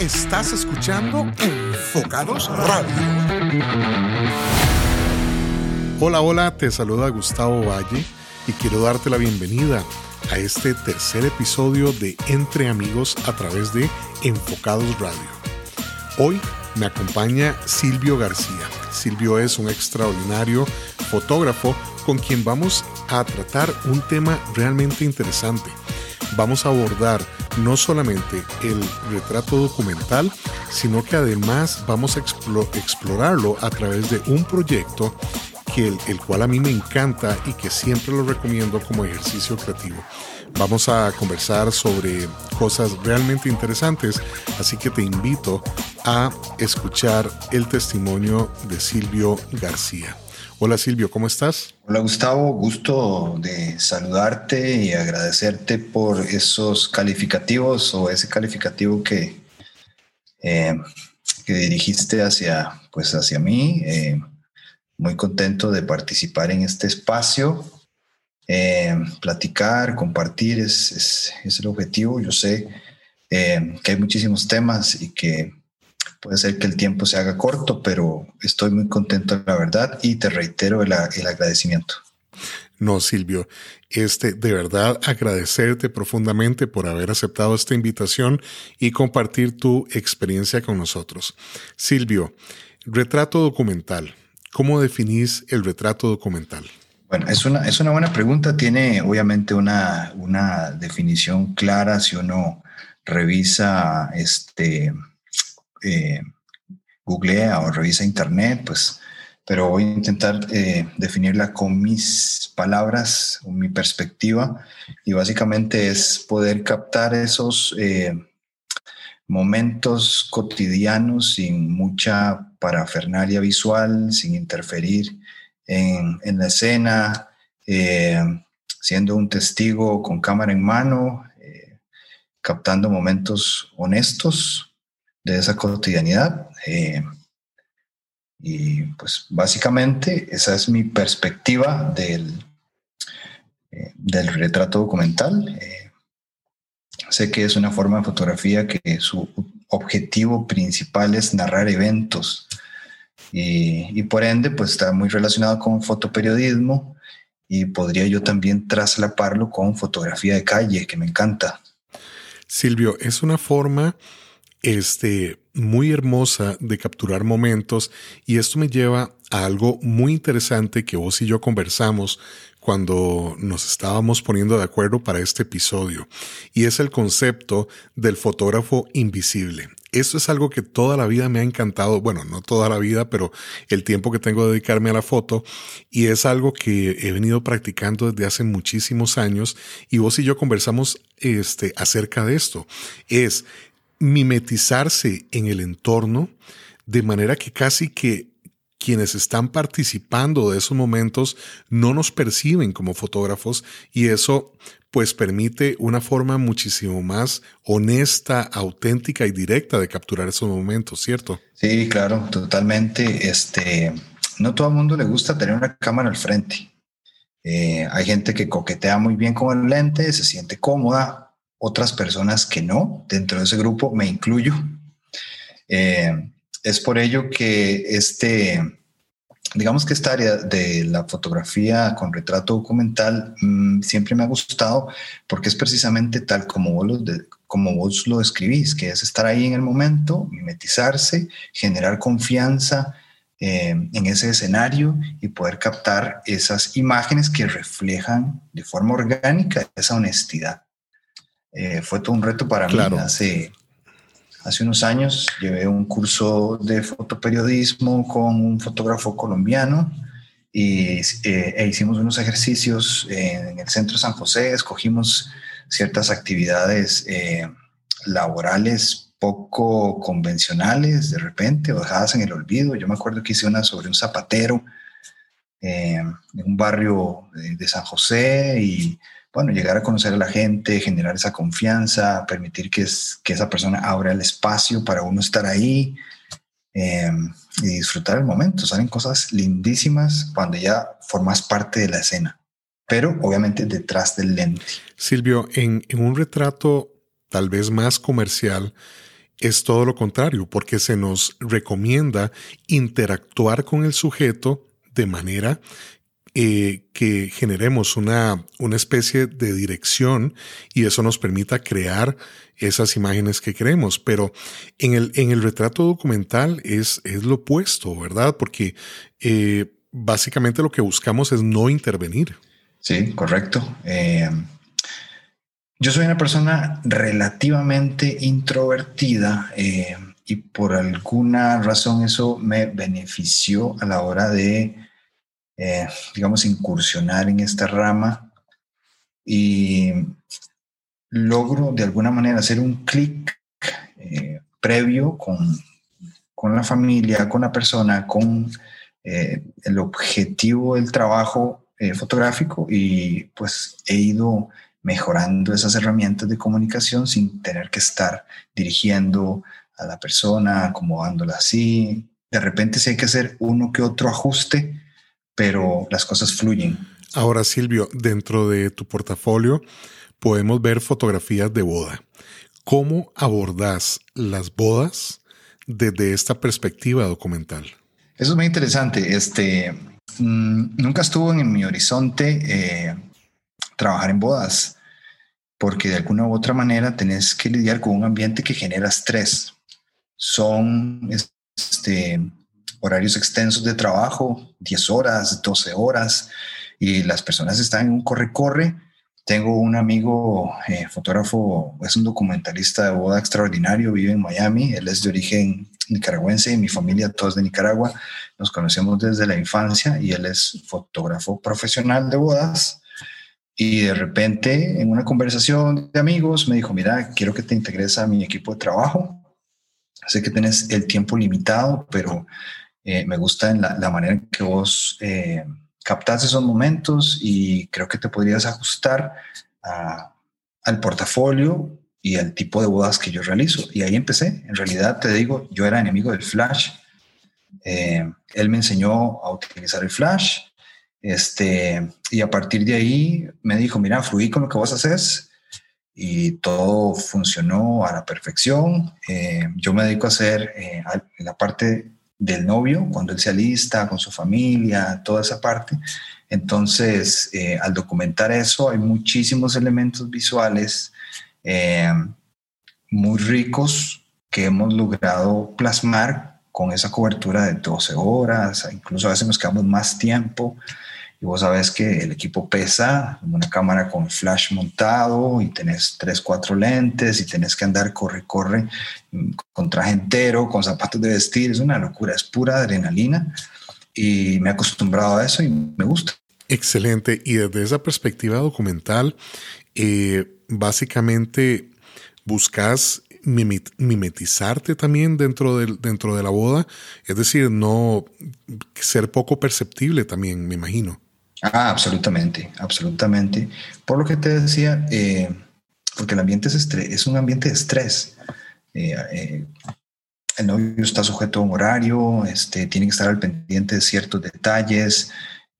Estás escuchando Enfocados Radio. Hola, hola, te saluda Gustavo Valle y quiero darte la bienvenida a este tercer episodio de Entre Amigos a través de Enfocados Radio. Hoy me acompaña Silvio García. Silvio es un extraordinario fotógrafo con quien vamos a tratar un tema realmente interesante. Vamos a abordar no solamente el retrato documental, sino que además vamos a explorarlo a través de un proyecto que el, cual a mí me encanta y que siempre lo recomiendo como ejercicio creativo. Vamos a conversar sobre cosas realmente interesantes, así que te invito a escuchar el testimonio de Silvio García. Hola Silvio, ¿cómo estás? Hola Gustavo, gusto de saludarte y agradecerte por esos calificativos o ese calificativo que, eh, que dirigiste hacia, pues hacia mí. Eh, muy contento de participar en este espacio. Eh, platicar, compartir es, es, el objetivo. Yo sé que hay muchísimos temas y que Puede ser que el tiempo se haga corto, pero estoy muy contento, la verdad, y te reitero el, agradecimiento. No, Silvio, este, de verdad agradecerte profundamente por haber aceptado esta invitación y compartir tu experiencia con nosotros. Silvio, retrato documental. ¿Cómo definís el retrato documental? Bueno, es una, es una buena pregunta. Tiene obviamente una, una definición clara si uno revisa este, eh, googlea o revisa internet, pues, pero voy a intentar eh, definirla con mis palabras, con mi perspectiva, y básicamente es poder captar esos eh, momentos cotidianos sin mucha parafernalia visual, sin interferir en, en la escena, eh, siendo un testigo con cámara en mano, captando momentos honestos, de esa cotidianidad. Eh, y pues básicamente esa es mi perspectiva del, eh, del retrato documental. Eh, sé que es una forma de fotografía que su objetivo principal es narrar eventos y, y por ende pues está muy relacionado con fotoperiodismo y podría yo también traslaparlo con fotografía de calle, que me encanta. Silvio, es una forma este, muy hermosa de capturar momentos y esto me lleva a algo muy interesante que vos y yo conversamos cuando nos estábamos poniendo de acuerdo para este episodio y es el concepto del fotógrafo invisible. Esto es algo que toda la vida me ha encantado, bueno, no toda la vida, pero el tiempo que tengo de dedicarme a la foto y es algo que he venido practicando desde hace muchísimos años y vos y yo conversamos este acerca de esto. Es mimetizarse en el entorno de manera que casi que quienes están participando de esos momentos no nos perciben como fotógrafos y eso pues permite una forma muchísimo más honesta, auténtica y directa de capturar esos momentos, ¿cierto? Sí, claro, totalmente. Este, no todo el mundo le gusta tener una cámara al frente. Eh, hay gente que coquetea muy bien con el lente, se siente cómoda, otras personas que no. Dentro de ese grupo me incluyo. Eh, es por ello que este, digamos que esta área de la fotografía con retrato documental mm, siempre me ha gustado porque es precisamente tal como vos, lo como vos lo describís, que es estar ahí en el momento, mimetizarse, generar confianza eh, en ese escenario y poder captar esas imágenes que reflejan de forma orgánica esa honestidad. Eh, fue todo un reto para mí. Hace, hace unos años llevé un curso de fotoperiodismo con un fotógrafo colombiano y, eh, e hicimos unos ejercicios en el centro de San José, escogimos ciertas actividades eh, laborales poco convencionales de repente o dejadas en el olvido. Yo me acuerdo que hice una sobre un zapatero en un barrio de San José y bueno, llegar a conocer a la gente, generar esa confianza, permitir que, es, que esa persona abra el espacio para uno estar ahí em, y disfrutar el momento. Salen cosas lindísimas cuando ya formas parte de la escena, pero obviamente detrás del lente. Silvio, en, en un retrato tal vez más comercial, es todo lo contrario, porque se nos recomienda interactuar con el sujeto de manera eh, que generemos una, una especie de dirección y eso nos permita crear esas imágenes que queremos. Pero en el, en el retrato documental es, es lo opuesto, ¿verdad? Porque eh, básicamente lo que buscamos es no intervenir. Sí, correcto. Eh, yo soy una persona relativamente introvertida y por alguna razón eso me benefició a la hora de eh, digamos, incursionar en esta rama y logro de alguna manera hacer un clic eh, previo con, con, la familia, con la persona, con eh, el objetivo del trabajo fotográfico y pues he ido mejorando esas herramientas de comunicación sin tener que estar dirigiendo a la persona, acomodándola así. De repente si hay que hacer uno que otro ajuste, pero las cosas fluyen. Ahora, Silvio, dentro de tu portafolio podemos ver fotografías de boda. ¿Cómo abordas las bodas desde esta perspectiva documental? Eso es muy interesante. Este, mm, nunca estuvo en mi horizonte eh, trabajar en bodas, porque de alguna u otra manera tenés que lidiar con un ambiente que genera estrés. Son este, horarios extensos de trabajo, 10 horas, 12 horas, y las personas están en un corre-corre. Tengo un amigo eh, fotógrafo, es un documentalista de boda extraordinario, vive en Miami, él es de origen nicaragüense y mi familia todos de Nicaragua, nos conocemos desde la infancia y él es fotógrafo profesional de bodas. Y de repente, en una conversación de amigos, me dijo, mira, quiero que te integres a mi equipo de trabajo. Sé que tienes el tiempo limitado, pero eh, me gusta la, manera en que vos eh, captas esos momentos y creo que te podrías ajustar al portafolio y al tipo de bodas que yo realizo. Y ahí empecé. En realidad, te digo, yo era enemigo del flash. Eh, él me enseñó a utilizar el flash. Este, y a partir de ahí me dijo, mira, fluí con lo que vos haces y todo funcionó a la perfección. yo me dedico a hacer la parte del novio, cuando él se alista con su familia, toda esa parte. Entonces, eh, al documentar eso, hay muchísimos elementos visuales eh, muy ricos que hemos logrado plasmar con esa cobertura de 12 horas, incluso a veces nos quedamos más tiempo y vos sabes que el equipo pesa, una cámara con flash montado y tenés tres, cuatro lentes y tenés que andar corre, corre mm, con traje entero, con zapatos de vestir, es una locura, es pura adrenalina y me he acostumbrado a eso y me gusta. Excelente. Y desde esa perspectiva documental, eh, básicamente buscas mimetizarte también dentro de, dentro de la boda, es decir, no ser poco perceptible también, me imagino. Ah, absolutamente, absolutamente. Por lo que te decía, eh, porque el ambiente es, es un ambiente de estrés. Eh, eh, el novio está sujeto a un horario, este, tiene que estar al pendiente de ciertos detalles.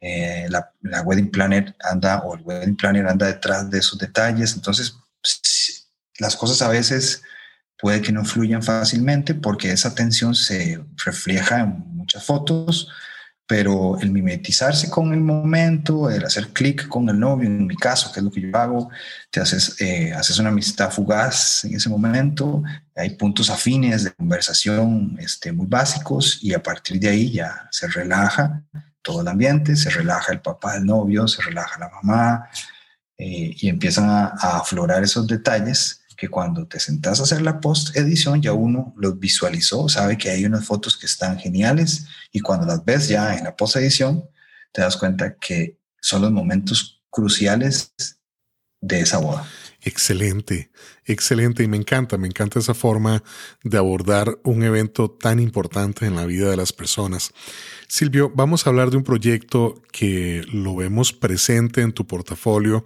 la, la, wedding planner anda o el wedding planner anda detrás de esos detalles. Entonces, las cosas a veces puede que no fluyan fácilmente porque esa tensión se refleja en muchas fotos pero el mimetizarse con el momento, el hacer clic con el novio, en mi caso, que es lo que yo hago, te haces, eh, haces una amistad fugaz en ese momento, hay puntos afines de conversación este, muy básicos y a partir de ahí ya se relaja todo el ambiente, se relaja el papá del novio, se relaja la mamá eh, y empiezan a, a aflorar esos detalles que cuando te sentás a hacer la post edición ya uno los visualizó, sabe que hay unas fotos que están geniales y cuando las ves ya en la post edición te das cuenta que son los momentos cruciales de esa boda. Excelente, excelente y me encanta, me encanta esa forma de abordar un evento tan importante en la vida de las personas. Silvio, vamos a hablar de un proyecto que lo vemos presente en tu portafolio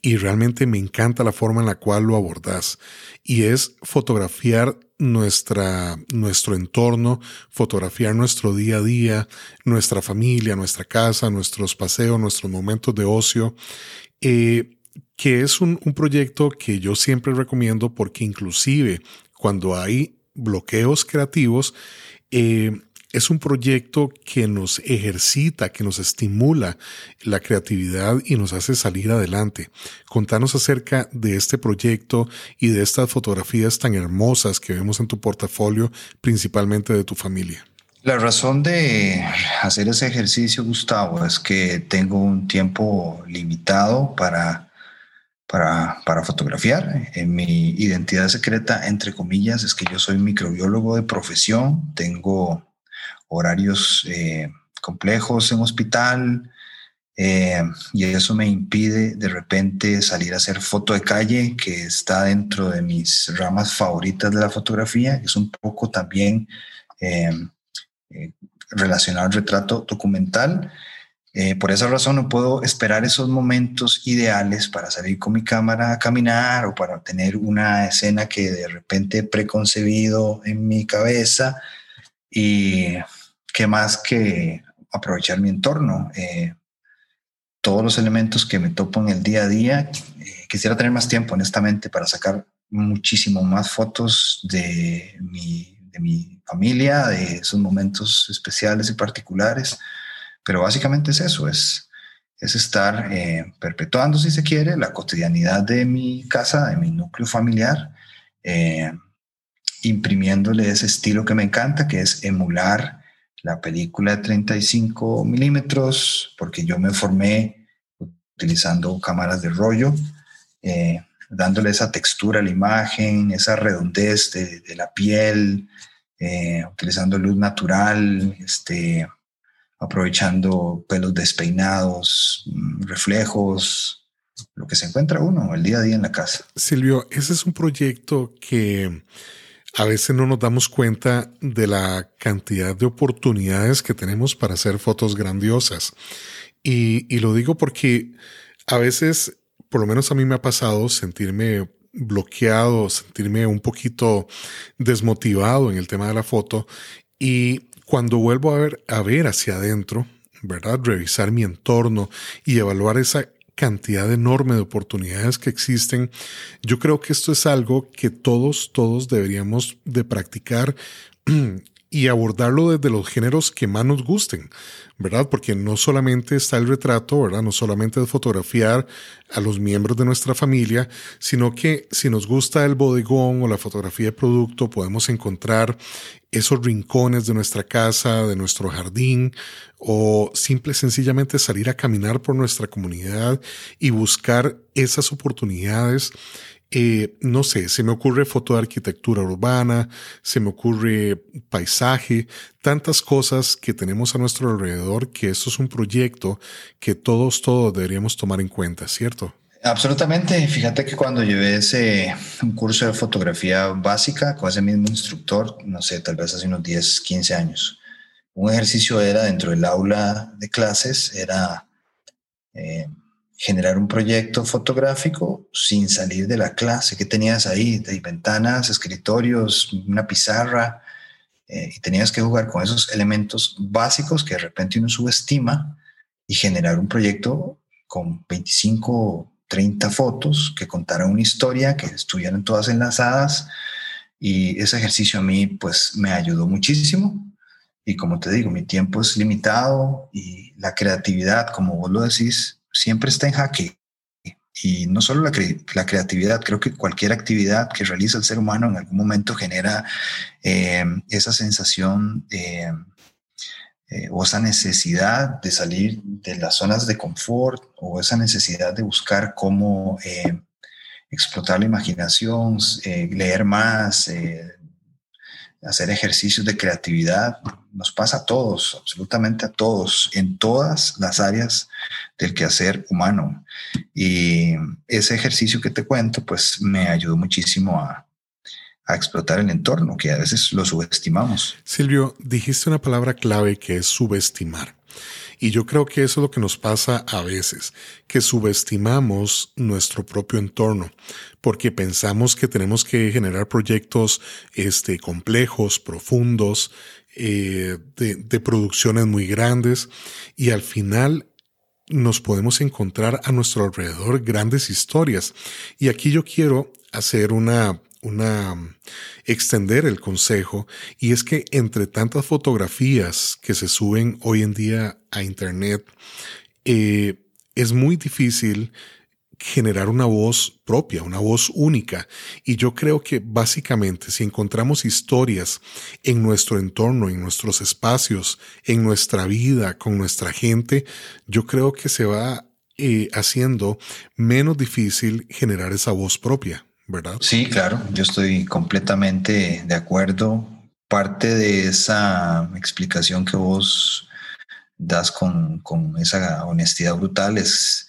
y realmente me encanta la forma en la cual lo abordas y es fotografiar nuestra, nuestro entorno, fotografiar nuestro día a día, nuestra familia, nuestra casa, nuestros paseos, nuestros momentos de ocio. Eh, que es un, proyecto que yo siempre recomiendo porque inclusive cuando hay bloqueos creativos, eh, es un proyecto que nos ejercita, que nos estimula la creatividad y nos hace salir adelante. Contanos acerca de este proyecto y de estas fotografías tan hermosas que vemos en tu portafolio, principalmente de tu familia. La razón de hacer ese ejercicio, Gustavo, es que tengo un tiempo limitado para, para, para fotografiar. En mi identidad secreta, entre comillas, es que yo soy microbiólogo de profesión, tengo horarios eh, complejos en hospital eh, y eso me impide de repente salir a hacer foto de calle, que está dentro de mis ramas favoritas de la fotografía, es un poco también eh, relacionado al retrato documental. Por esa razón no puedo esperar esos momentos ideales para salir con mi cámara a caminar o para tener una escena que de repente he preconcebido en mi cabeza y ¿qué más que aprovechar mi entorno? Eh, todos los elementos que me topo en el día a día. Eh, quisiera tener más tiempo, honestamente, para sacar muchísimo más fotos de mi, de mi familia, de esos momentos especiales y particulares. Pero básicamente es eso, es, es estar eh, perpetuando, si se quiere, la cotidianidad de mi casa, de mi núcleo familiar, imprimiéndole ese estilo que me encanta, que es emular la película de 35 milímetros, porque yo me formé utilizando cámaras de rollo, eh, dándole esa textura a la imagen, esa redondez de, la piel, eh, utilizando luz natural, este, aprovechando pelos despeinados, mm, reflejos, lo que se encuentra uno el día a día en la casa. Silvio, ese es un proyecto que a veces no nos damos cuenta de la cantidad de oportunidades que tenemos para hacer fotos grandiosas. Y, lo digo porque a veces, por lo menos a mí me ha pasado sentirme bloqueado, sentirme un poquito desmotivado en el tema de la foto. Y cuando vuelvo a ver, a ver hacia adentro, ¿verdad? Revisar mi entorno y evaluar esa cantidad enorme de oportunidades que existen. Yo creo que esto es algo que todos, todos deberíamos de practicar y abordarlo desde los géneros que más nos gusten. ¿Verdad? Porque no solamente está el retrato, ¿verdad? No solamente es fotografiar a los miembros de nuestra familia, sino que si nos gusta el bodegón o la fotografía de producto, podemos encontrar esos rincones de nuestra casa, de nuestro jardín, o simple sencillamente salir a caminar por nuestra comunidad y buscar esas oportunidades eh, no sé, se me ocurre foto de arquitectura urbana, se me ocurre paisaje, tantas cosas que tenemos a nuestro alrededor que esto es un proyecto que todos, todos deberíamos tomar en cuenta, ¿cierto? Absolutamente. Fíjate que cuando llevé ese curso de fotografía básica con ese mismo instructor, no sé, tal vez hace unos 10, 15 años, un ejercicio era dentro del aula de clases, era eh, generar un proyecto fotográfico sin salir de la clase. ¿Qué tenías ahí? De ventanas, escritorios, una pizarra, eh, y tenías que jugar con esos elementos básicos que de repente uno subestima y generar un proyecto con 25, 30 fotos que contaran una historia, que estuvieran todas enlazadas. Y ese ejercicio a mí pues me ayudó muchísimo. Y como te digo, mi tiempo es limitado y la creatividad, como vos lo decís, siempre está en jaque. Y no solo la, creatividad, creo que cualquier actividad que realiza el ser humano en algún momento genera eh, esa sensación eh, o esa necesidad de salir de las zonas de confort o esa necesidad de buscar cómo eh, explotar la imaginación, leer más, hacer ejercicios de creatividad. Nos pasa a todos, absolutamente a todos, en todas las áreas del quehacer humano. Y ese ejercicio que te cuento, pues me ayudó muchísimo a, a explotar el entorno, que a veces lo subestimamos. Silvio, dijiste una palabra clave que es subestimar. Y yo creo que eso es lo que nos pasa a veces, que subestimamos nuestro propio entorno, porque pensamos que tenemos que generar proyectos este, complejos, profundos, eh, de, de producciones muy grandes, y al final nos podemos encontrar a nuestro alrededor grandes historias. Y aquí yo quiero hacer una, una extender el consejo y es que entre tantas fotografías que se suben hoy en día a internet eh, es muy difícil generar una voz propia, una voz única. Y yo creo que básicamente si encontramos historias en nuestro entorno, en nuestros espacios, en nuestra vida, con nuestra gente, yo creo que se va eh, haciendo menos difícil generar esa voz propia, Sí, claro, yo estoy completamente de acuerdo. Parte de esa explicación que vos das con, con esa honestidad brutal es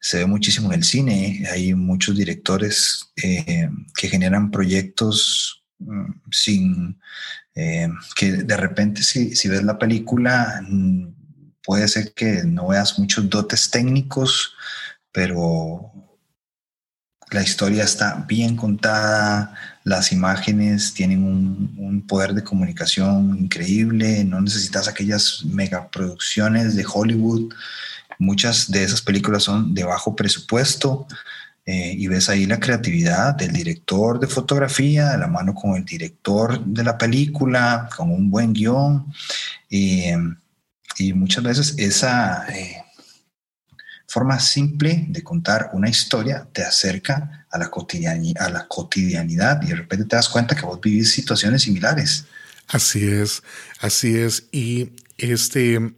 se ve muchísimo en el cine. Hay muchos directores eh, que generan proyectos mm, sin eh, que de repente si, si, ves la película mm, puede ser que no veas muchos dotes técnicos, pero la historia está bien contada, las imágenes tienen un, poder de comunicación increíble, no necesitas aquellas megaproducciones de Hollywood Muchas de esas películas son de bajo presupuesto eh, y ves ahí la creatividad del director de fotografía, de la mano con el director de la película, con un buen guion. Y, muchas veces esa eh, forma simple de contar una historia te acerca a la, cotidianidad, y de repente te das cuenta que vos vivís situaciones similares. Así es, así es. Y este,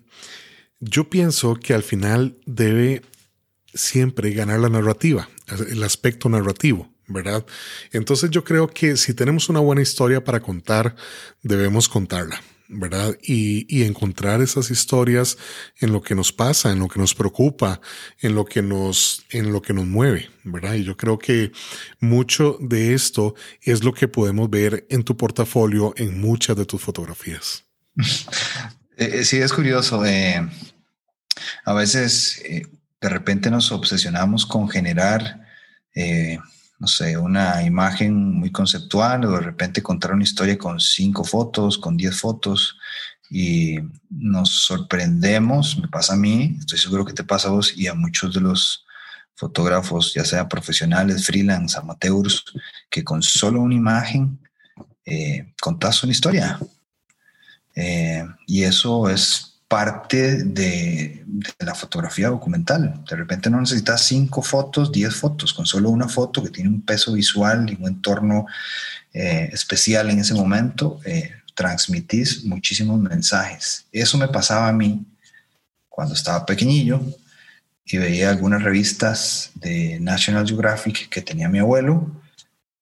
yo pienso que al final debe siempre ganar la narrativa, el aspecto narrativo, ¿verdad? Entonces yo creo que si tenemos una buena historia para contar, debemos contarla. ¿Verdad? Y, encontrar esas historias en lo que nos pasa, en lo que nos preocupa, en lo que nos, en lo que nos mueve, ¿verdad? Y yo creo que mucho de esto es lo que podemos ver en tu portafolio en muchas de tus fotografías. Eh, eh, sí, es curioso. Eh, a veces de repente nos obsesionamos con generar, no sé, una imagen muy conceptual o de repente contar una historia con cinco fotos, con diez fotos y nos sorprendemos, me pasa a mí, estoy seguro que te pasa a vos y a muchos de los fotógrafos, ya sea profesionales, freelance, amateurs, que con solo una imagen eh, contás una historia. y eso es parte de, la fotografía documental. De repente no necesitas cinco fotos, diez fotos, con solo una foto que tiene un peso visual y un entorno eh, especial en ese momento, eh, transmitís muchísimos mensajes. Eso me pasaba a mí cuando estaba pequeñillo y veía algunas revistas de National Geographic que tenía mi abuelo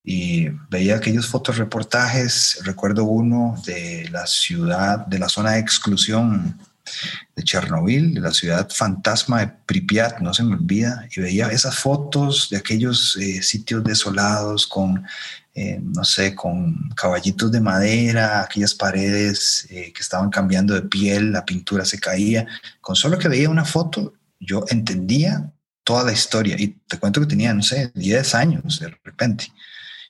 y veía aquellos fotoreportajes. Recuerdo uno de la ciudad, de la zona de exclusión de Chernobyl, de la ciudad fantasma de Pripyat, no se me olvida, y veía esas fotos de aquellos eh, sitios desolados con, eh, no sé, con caballitos de madera, aquellas paredes eh, que estaban cambiando de piel, la pintura se caía. Con solo que veía una foto, yo entendía toda la historia y te cuento que tenía, no sé, 10 años de repente.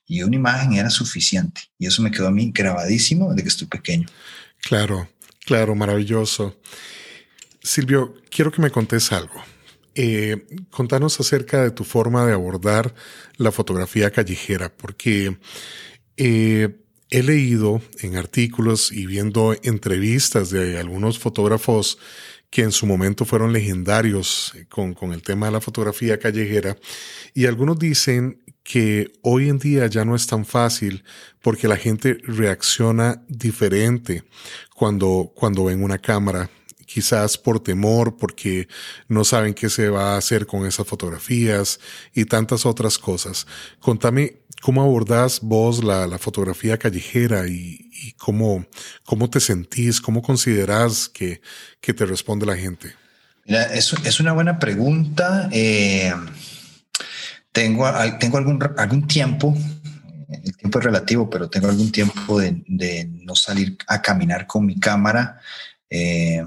Y una imagen era suficiente. Y eso me quedó a mí grabadísimo de que estoy pequeño. Claro, Claro, maravilloso. Silvio, quiero que me contes algo. Eh, contanos acerca de tu forma de abordar la fotografía callejera, porque eh, he leído en artículos y viendo entrevistas de algunos fotógrafos que en su momento fueron legendarios con, con, el tema de la fotografía callejera, y algunos dicen que hoy en día ya no es tan fácil porque la gente reacciona diferente cuando, cuando ven una cámara, quizás por temor, porque no saben qué se va a hacer con esas fotografías y tantas otras cosas. Contame cómo abordás vos la, fotografía callejera y, cómo, cómo te sentís, cómo considerás que, que te responde la gente. Es, es una buena pregunta. Eh, tengo, tengo algún, algún tiempo el tiempo es relativo, pero tengo algún tiempo de, no salir a caminar con mi cámara, eh,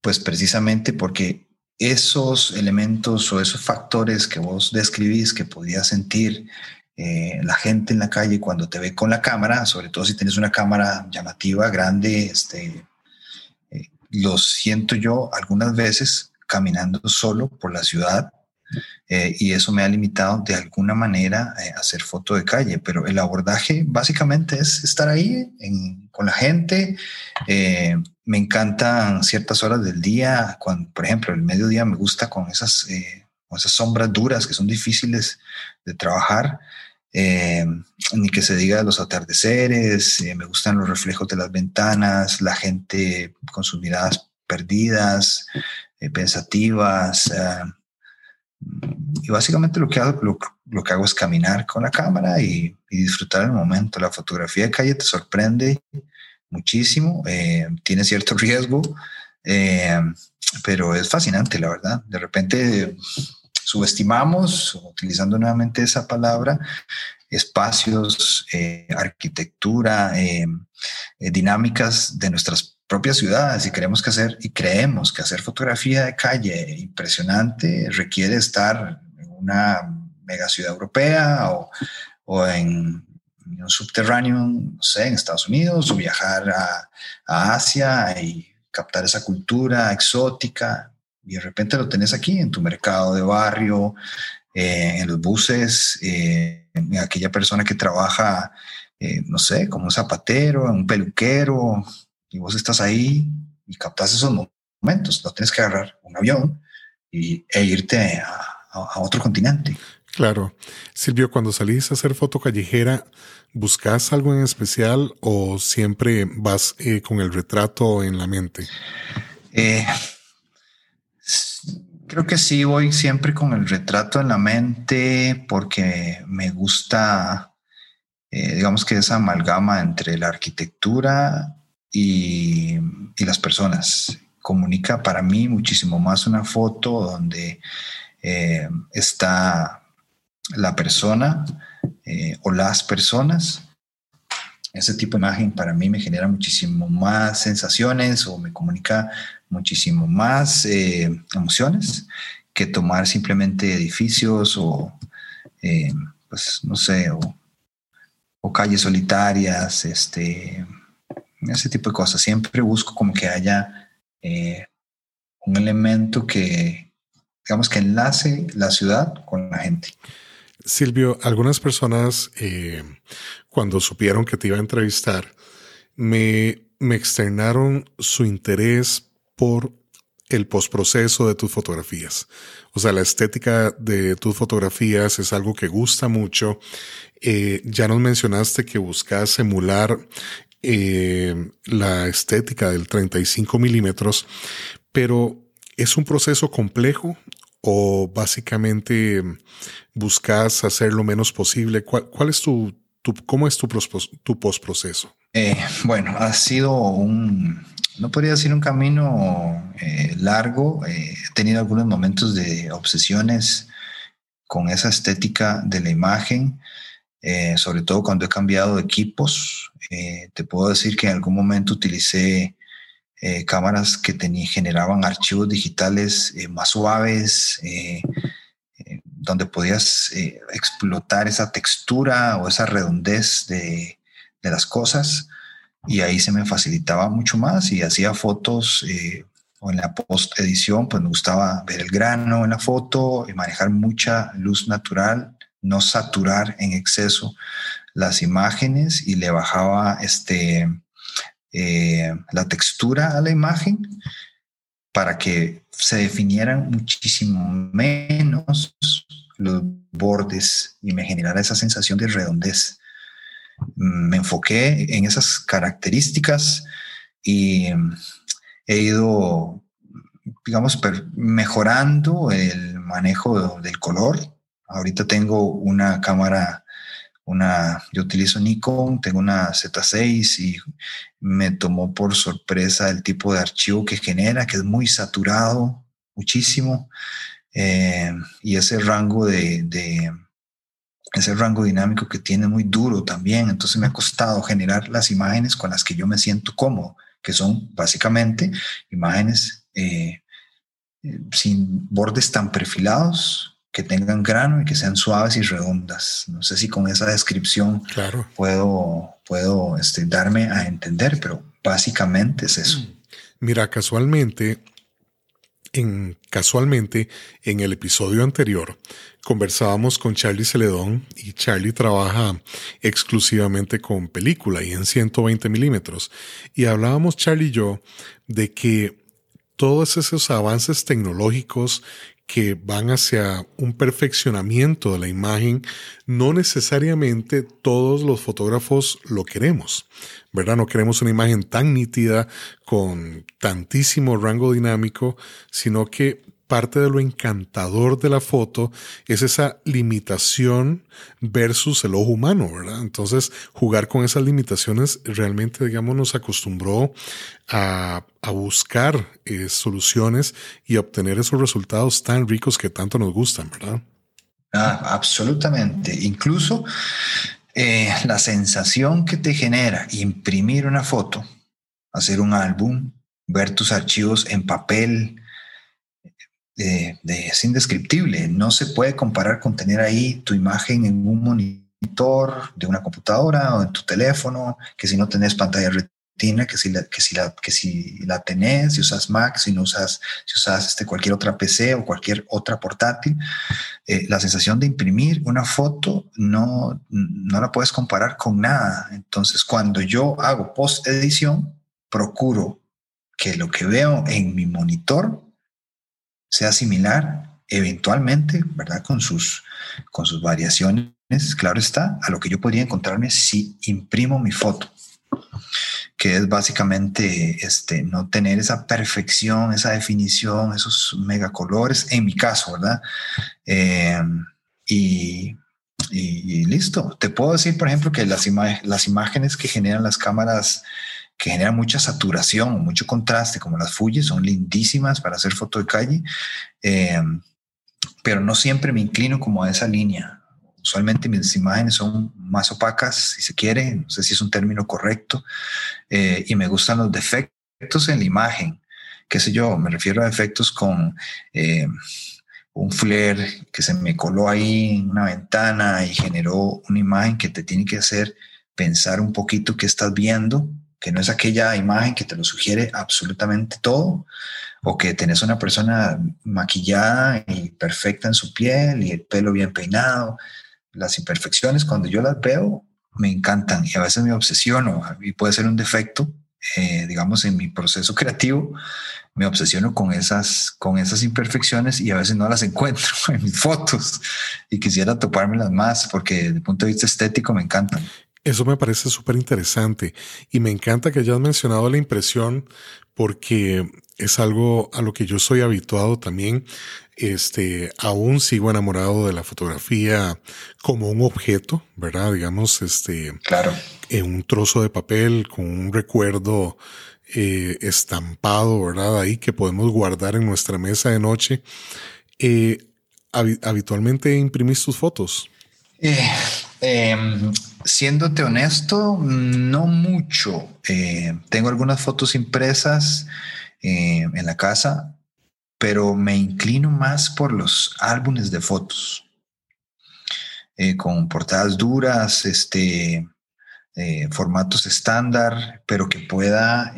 pues precisamente porque esos elementos o esos factores que vos describís que podía sentir eh, la gente en la calle cuando te ve con la cámara, sobre todo si tienes una cámara llamativa, grande, este, eh, lo siento yo algunas veces caminando solo por la ciudad eh, y eso me ha limitado de alguna manera eh, a hacer foto de calle, pero el abordaje básicamente es estar ahí con la gente. Eh, me encantan ciertas horas del día, cuando, por ejemplo, el mediodía me gusta con esas, con esas sombras duras que son difíciles de trabajar. ni que se diga los atardeceres, me gustan los reflejos de las ventanas, la gente con sus miradas perdidas, pensativas, y básicamente lo que hago, lo, que hago es caminar con la cámara y, disfrutar el momento. La fotografía de calle te sorprende muchísimo, eh, tiene cierto riesgo, eh, pero es fascinante, la verdad. De repente subestimamos, utilizando nuevamente esa palabra, espacios, eh, arquitectura, dinámicas de nuestras propias ciudades y queremos que hacer y creemos que hacer fotografía de calle impresionante requiere estar en una mega ciudad europea o, o en, un subterráneo, no sé, en Estados Unidos o viajar a, a, Asia y captar esa cultura exótica. Y de repente lo tenés aquí en tu mercado de barrio, eh, en los buses, eh, en aquella persona que trabaja, eh, no sé, como un zapatero, un peluquero, y vos estás ahí y captas esos momentos. No tienes que agarrar un avión y, e irte a, otro continente. Claro. Silvio, cuando salís a hacer foto callejera, ¿buscas algo en especial o siempre vas eh, con el retrato en la mente? Eh, creo que sí, voy siempre con el retrato en la mente porque me gusta, eh, digamos que esa amalgama entre la arquitectura y, las personas. Comunica para mí muchísimo más una foto donde eh, está la persona eh, o las personas. Ese tipo de imagen para mí me genera muchísimo más sensaciones o me comunica muchísimo más eh, emociones que tomar simplemente edificios o, pues, no sé, o, o calles solitarias, este, ese tipo de cosas. Siempre busco como que haya eh, un elemento que, digamos, que enlace la ciudad con la gente. Silvio, algunas personas, eh, cuando supieron que te iba a entrevistar, me, me externaron su interés por el postproceso de tus fotografías. O sea, la estética de tus fotografías es algo que gusta mucho. Eh, ya nos mencionaste que buscas emular eh, la estética del 35 milímetros, pero es un proceso complejo o básicamente buscas hacer lo menos posible. ¿Cuál, es tu, cómo es tu, tu postproceso? Eh, bueno, ha sido un, no podría decir un camino eh, largo. he tenido algunos momentos de obsesiones con esa estética de la imagen. Eh, sobre todo cuando he cambiado de equipos. Eh, te puedo decir que en algún momento utilicé eh, cámaras que generaban archivos digitales más suaves, donde podías explotar esa textura o esa redondez de, de, las cosas. Y ahí se me facilitaba mucho más y hacía fotos o en la post edición, pues me gustaba ver el grano en la foto y manejar mucha luz natural no saturar en exceso las imágenes y le bajaba este, eh, la textura a la imagen para que se definieran muchísimo menos los bordes y me generara esa sensación de redondez. Me enfoqué en esas características y he ido, digamos, mejorando el manejo del color Ahorita tengo una cámara, una, yo utilizo Nikon, tengo una Z6 y me tomó por sorpresa el tipo de archivo que genera, que es muy saturado, muchísimo, eh, y ese rango de, ese rango dinámico que tiene muy duro también. Entonces me ha costado generar las imágenes con las que yo me siento cómodo, que son básicamente imágenes eh, eh, sin bordes tan perfilados, que tengan grano y que sean suaves y redondas. No sé si con esa descripción claro. puedo, puedo este, darme a entender, pero básicamente es eso. Mm. Mira, casualmente, En, casualmente, en el episodio anterior, conversábamos con Charlie Celedón y Charlie trabaja exclusivamente con película y en 120 milímetros. Y hablábamos Charlie y yo de que todos esos avances tecnológicos que van hacia un perfeccionamiento de la imagen, no necesariamente todos los fotógrafos lo queremos, ¿verdad? No queremos una imagen tan nítida con tantísimo rango dinámico, sino que parte de lo encantador de la foto es esa limitación versus el ojo humano, ¿verdad? Entonces, jugar con esas limitaciones realmente, digamos, nos acostumbró a, buscar eh, soluciones y obtener esos resultados tan ricos que tanto nos gustan, ¿verdad? Ah, absolutamente. Incluso eh, la sensación que te genera imprimir una foto, hacer un álbum, ver tus archivos en papel, es indescriptible. No se puede comparar con tener ahí tu imagen en un monitor de una computadora o en tu teléfono, que si no tenés pantalla retina, que si la, que si la, que si la tenés, si usas Mac, si no usas, si usas este, cualquier otra PC o cualquier otra portátil, eh, la sensación de imprimir una foto no, no la puedes comparar con nada. Entonces, cuando yo hago post edición, procuro que lo que veo en mi monitor sea similar eventualmente, ¿verdad? Con sus, con sus variaciones, claro está, a lo que yo podría encontrarme si imprimo mi foto, que es básicamente este, no tener esa perfección, esa definición, esos megacolores, en mi caso, ¿verdad? Eh, y, y, listo. Te puedo decir, por ejemplo, que las imágenes que generan las cámaras que generan mucha saturación, mucho contraste, como las Fuji, son lindísimas para hacer foto de calle, eh, pero no siempre me inclino como a esa línea. Usualmente mis imágenes son más opacas, si se quiere, no sé si es un término correcto, eh, y me gustan los defectos en la imagen, qué sé yo, me refiero a defectos con... Eh, un flare que se me coló ahí en una ventana y generó una imagen que te tiene que hacer pensar un poquito qué estás viendo que no es aquella imagen que te lo sugiere absolutamente todo, o que tenés una persona maquillada y perfecta en su piel y el pelo bien peinado. Las imperfecciones, cuando yo las veo, me encantan y a veces me obsesiono y puede ser un defecto, eh, digamos, en mi proceso creativo, me obsesiono con esas, con esas imperfecciones y a veces no las encuentro en mis fotos y quisiera topármelas más porque desde el punto de vista estético me encantan. Eso me parece súper interesante y me encanta que hayas mencionado la impresión porque es algo a lo que yo soy habituado también. Este, aún sigo enamorado de la fotografía como un objeto, ¿verdad? Digamos, este, claro. en un trozo de papel con un recuerdo eh, estampado, ¿verdad? Ahí que podemos guardar en nuestra mesa de noche. Eh, habitualmente imprimís tus fotos. Eh, em, siéndote honesto, no mucho. Eh, tengo algunas fotos impresas eh, en la casa, pero me inclino más por los álbumes de fotos. con portadas duras, este, formatos estándar, pero que pueda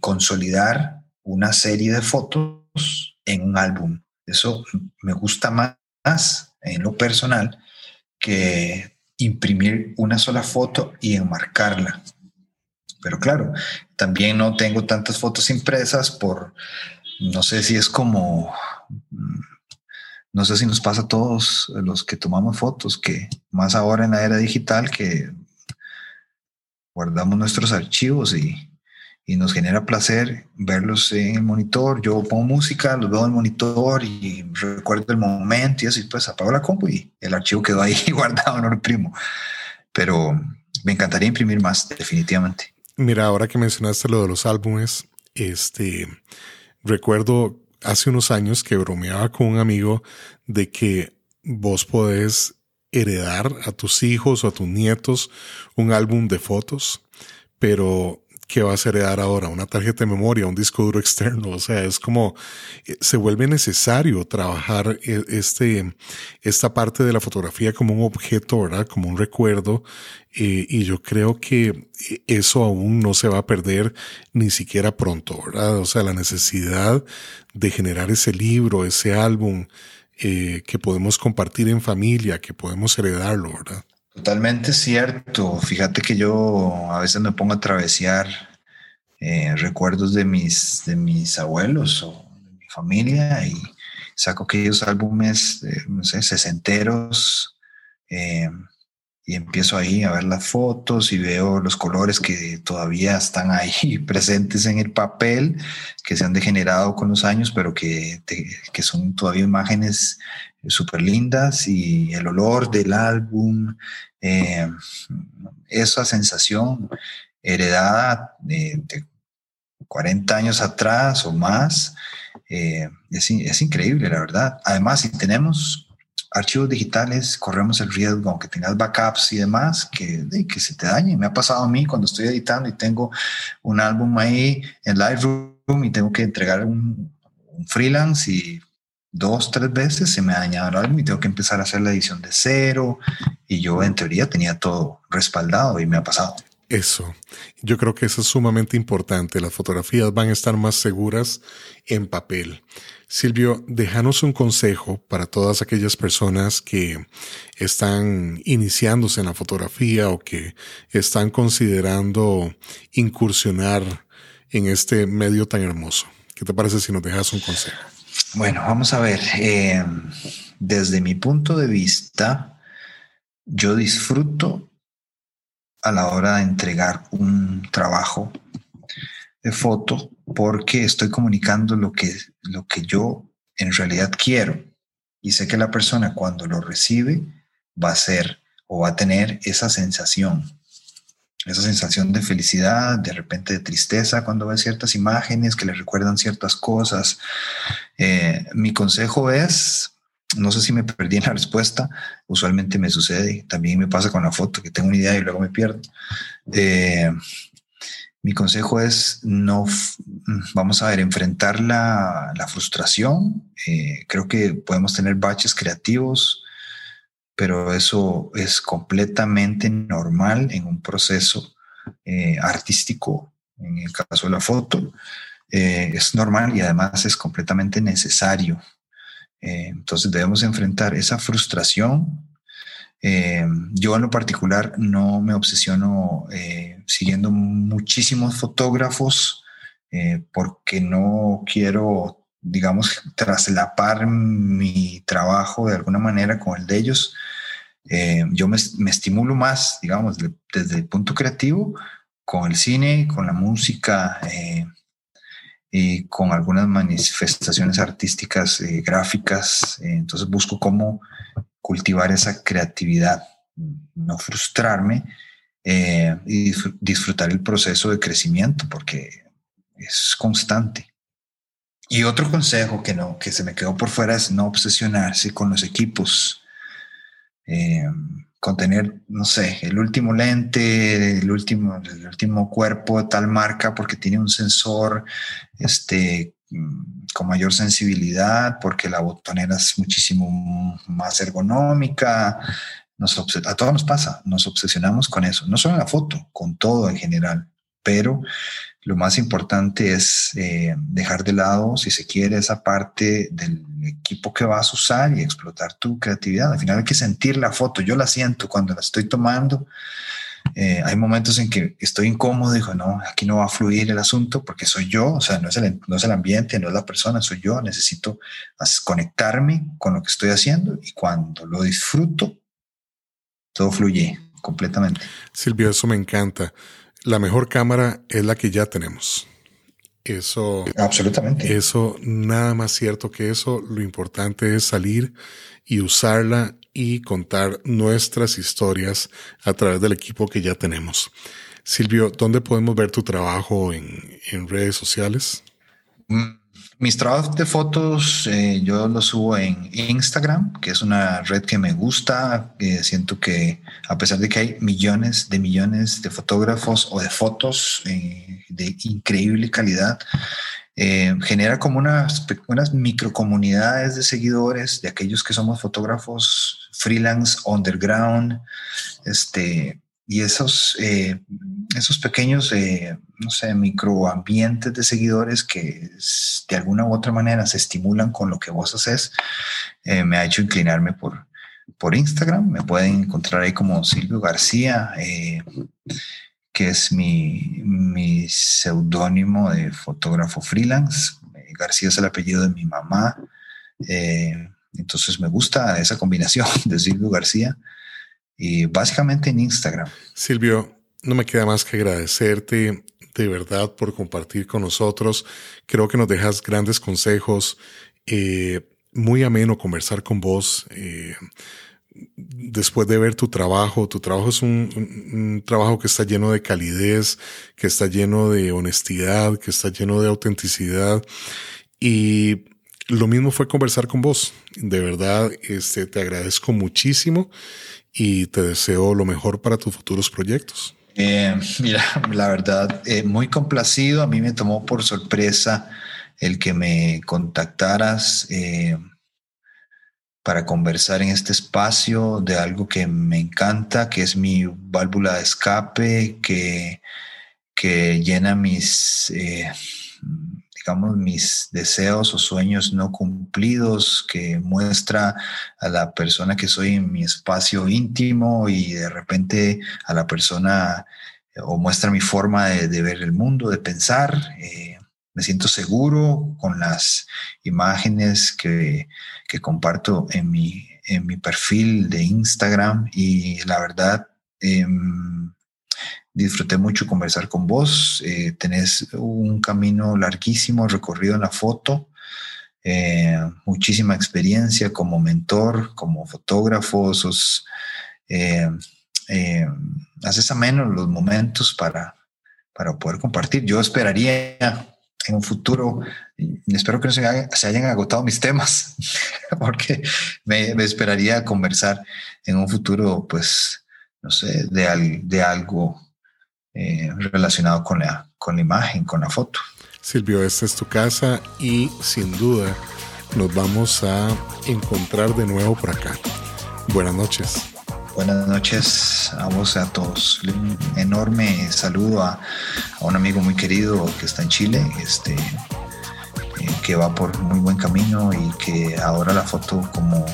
consolidar una serie de fotos en un álbum. Eso me gusta más en lo personal que imprimir una sola foto y enmarcarla. Pero claro, también no tengo tantas fotos impresas por, no sé si es como, mm, no sé si nos pasa a todos los que tomamos fotos, que más ahora en la era digital que guardamos nuestros archivos y y nos genera placer verlos en el monitor. Yo pongo música, los veo en el monitor y recuerdo el momento y así, pues apago la compu y el archivo quedó ahí guardado, no lo imprimo. Pero me encantaría imprimir más, definitivamente. Mira, ahora que mencionaste lo de los álbumes, este, recuerdo hace unos años que bromeaba con un amigo de que vos podés heredar a tus hijos o a tus nietos un álbum de fotos, pero ¿qué vas a heredar ahora? Una tarjeta de memoria, un disco duro externo. O sea, es como eh, se vuelve necesario trabajar eh, este, esta parte de la fotografía como un objeto, ¿verdad? Como un recuerdo. Eh, y yo creo que eso aún no se va a perder ni siquiera pronto, ¿verdad? O sea, la necesidad de generar ese libro, ese álbum que podemos compartir en familia, que podemos heredarlo, ¿verdad? Totalmente cierto. Fíjate que yo a veces me pongo a travesiar eh, recuerdos de mis, de mis abuelos o de mi familia y saco aquellos álbumes, no sé, sesenteros eh, y empiezo ahí a ver las fotos y veo los colores que todavía están ahí presentes en el papel, que se han degenerado con los años, pero que, que son todavía imágenes súper lindas y el olor del álbum, eh, esa sensación heredada de, 40 años atrás o más, eh, es, es, increíble, la verdad. Además, si tenemos archivos digitales, corremos el riesgo, aunque tengas backups y demás, que, que se te dañe. Me ha pasado a mí cuando estoy editando y tengo un álbum ahí en Lightroom y tengo que entregar un, un freelance y dos, tres veces se me ha dañado el y tengo que empezar a hacer la edición de cero. Y yo en teoría tenía todo respaldado y me ha pasado. Eso. Yo creo que eso es sumamente importante. Las fotografías van a estar más seguras en papel. Silvio, déjanos un consejo para todas aquellas personas que están iniciándose en la fotografía o que están considerando incursionar en este medio tan hermoso. ¿Qué te parece si nos dejas un consejo? Bueno, vamos a ver. Eh, desde mi punto de vista, yo disfruto a la hora de entregar un trabajo de foto porque estoy comunicando lo que, lo que yo en realidad quiero. Y sé que la persona cuando lo recibe va a ser o va a tener esa sensación esa sensación de felicidad, de repente de tristeza cuando ve ciertas imágenes que le recuerdan ciertas cosas. Eh, mi consejo es, no sé si me perdí en la respuesta, usualmente me sucede, también me pasa con la foto, que tengo una idea y luego me pierdo. Eh, mi consejo es no, vamos a ver, enfrentar la, la frustración. Eh, creo que podemos tener baches creativos, pero eso es completamente normal en un proceso eh, artístico, en el caso de la foto, eh, es normal y además es completamente necesario. Eh, entonces debemos enfrentar esa frustración. yo en lo particular no me obsesiono siguiendo muchísimos fotógrafos porque no quiero digamos, traslapar mi trabajo de alguna manera con el de ellos, eh, yo me, estimulo más, digamos, desde el punto creativo, con el cine, con la música eh, y con algunas manifestaciones artísticas, eh, gráficas. entonces busco cómo cultivar esa creatividad, no frustrarme y disfrutar el proceso de crecimiento, porque es constante. Y otro consejo que no, que se me quedó por fuera es no obsesionarse con los equipos. Eh, con tener, no sé, el último lente, el último, el último cuerpo de tal marca porque tiene un sensor este, con mayor sensibilidad, porque la botonera es muchísimo más ergonómica. Nos a todos nos pasa, nos obsesionamos con eso, no solo en la foto, con todo en general, pero lo más importante es eh, dejar de lado, si se quiere, esa parte del equipo que vas a usar y explotar tu creatividad. Al final hay que sentir la foto. Yo la siento cuando la estoy tomando. Eh, hay momentos en que estoy incómodo, digo, no, aquí no va a fluir el asunto porque soy yo, o sea, no es, el, no es el ambiente, no es la persona, soy yo, necesito conectarme con lo que estoy haciendo y cuando lo disfruto, todo fluye completamente. Silvio, eso me encanta la mejor cámara es la que ya tenemos. Eso. Absolutamente. Eso, nada más cierto que eso. Lo importante es salir y usarla y contar nuestras historias a través del equipo que ya tenemos. Silvio, ¿dónde podemos ver tu trabajo en, redes sociales? Mis trabajos de fotos eh, yo los subo en Instagram, que es una red que me gusta. siento que a pesar de que hay millones de millones de fotógrafos o de fotos eh, de increíble calidad, eh, genera como unas, unas microcomunidades de seguidores de aquellos que somos fotógrafos freelance, underground, este, y esos, eh, esos pequeños, eh, no sé, microambientes de seguidores que de alguna u otra manera se estimulan con lo que vos haces, eh, me ha hecho inclinarme por, por Instagram. Me pueden encontrar ahí como Silvio García, que es mi, mi seudónimo de fotógrafo freelance. García es el apellido de mi mamá. entonces me gusta esa combinación de Silvio García y básicamente en Instagram. Silvio, no me queda más que agradecerte de verdad por compartir con nosotros. Creo que nos dejas grandes consejos. Eh, muy ameno conversar con vos. Eh, después de ver tu trabajo, tu trabajo es un, un, trabajo que está lleno de calidez, que está lleno de honestidad, que está lleno de autenticidad. Y lo mismo fue conversar con vos. De verdad, este, te agradezco muchísimo y te deseo lo mejor para tus futuros proyectos. Eh, mira, la verdad, eh, muy complacido. A mí me tomó por sorpresa el que me contactaras eh, para conversar en este espacio de algo que me encanta, que es mi válvula de escape, que, que llena mis mis deseos o sueños no cumplidos, que muestra a la persona que soy en mi espacio íntimo y de repente a la persona o muestra mi forma de, ver el mundo, de pensar. Eh, me siento seguro con las imágenes que, que comparto en mi, en mi perfil de Instagram y la verdad... Eh, Disfruté mucho conversar con vos. Eh, tenés un camino larguísimo recorrido en la foto. Eh, muchísima experiencia como mentor, como fotógrafo. Sos, eh, haces menos los momentos para, para poder compartir. Yo esperaría en un futuro, espero que no se, se hayan agotado mis temas, porque me, me, esperaría conversar en un futuro, pues, no sé, de, de algo eh, relacionado con la, con la imagen, con la foto. Silvio, esta es tu casa y sin duda nos vamos a encontrar de nuevo por acá. Buenas noches. Buenas noches a vos y a todos. Un enorme saludo a, a, un amigo muy querido que está en Chile, este, eh, que va por muy buen camino y que ahora la foto como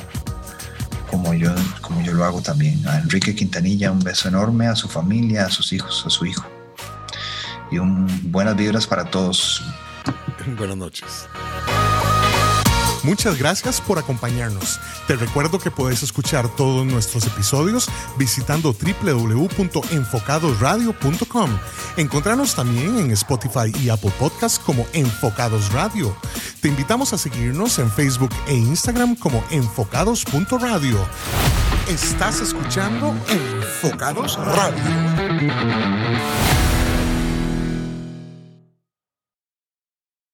como yo, como yo lo hago también. A Enrique Quintanilla, un beso enorme, a su familia, a sus hijos, a su hijo. Y un, buenas vibras para todos. Buenas noches. Muchas gracias por acompañarnos. Te recuerdo que puedes escuchar todos nuestros episodios visitando www.enfocadosradio.com. Encontrarnos también en Spotify y Apple Podcasts como Enfocados Radio. Te invitamos a seguirnos en Facebook e Instagram como enfocados.radio. Estás escuchando Enfocados Radio.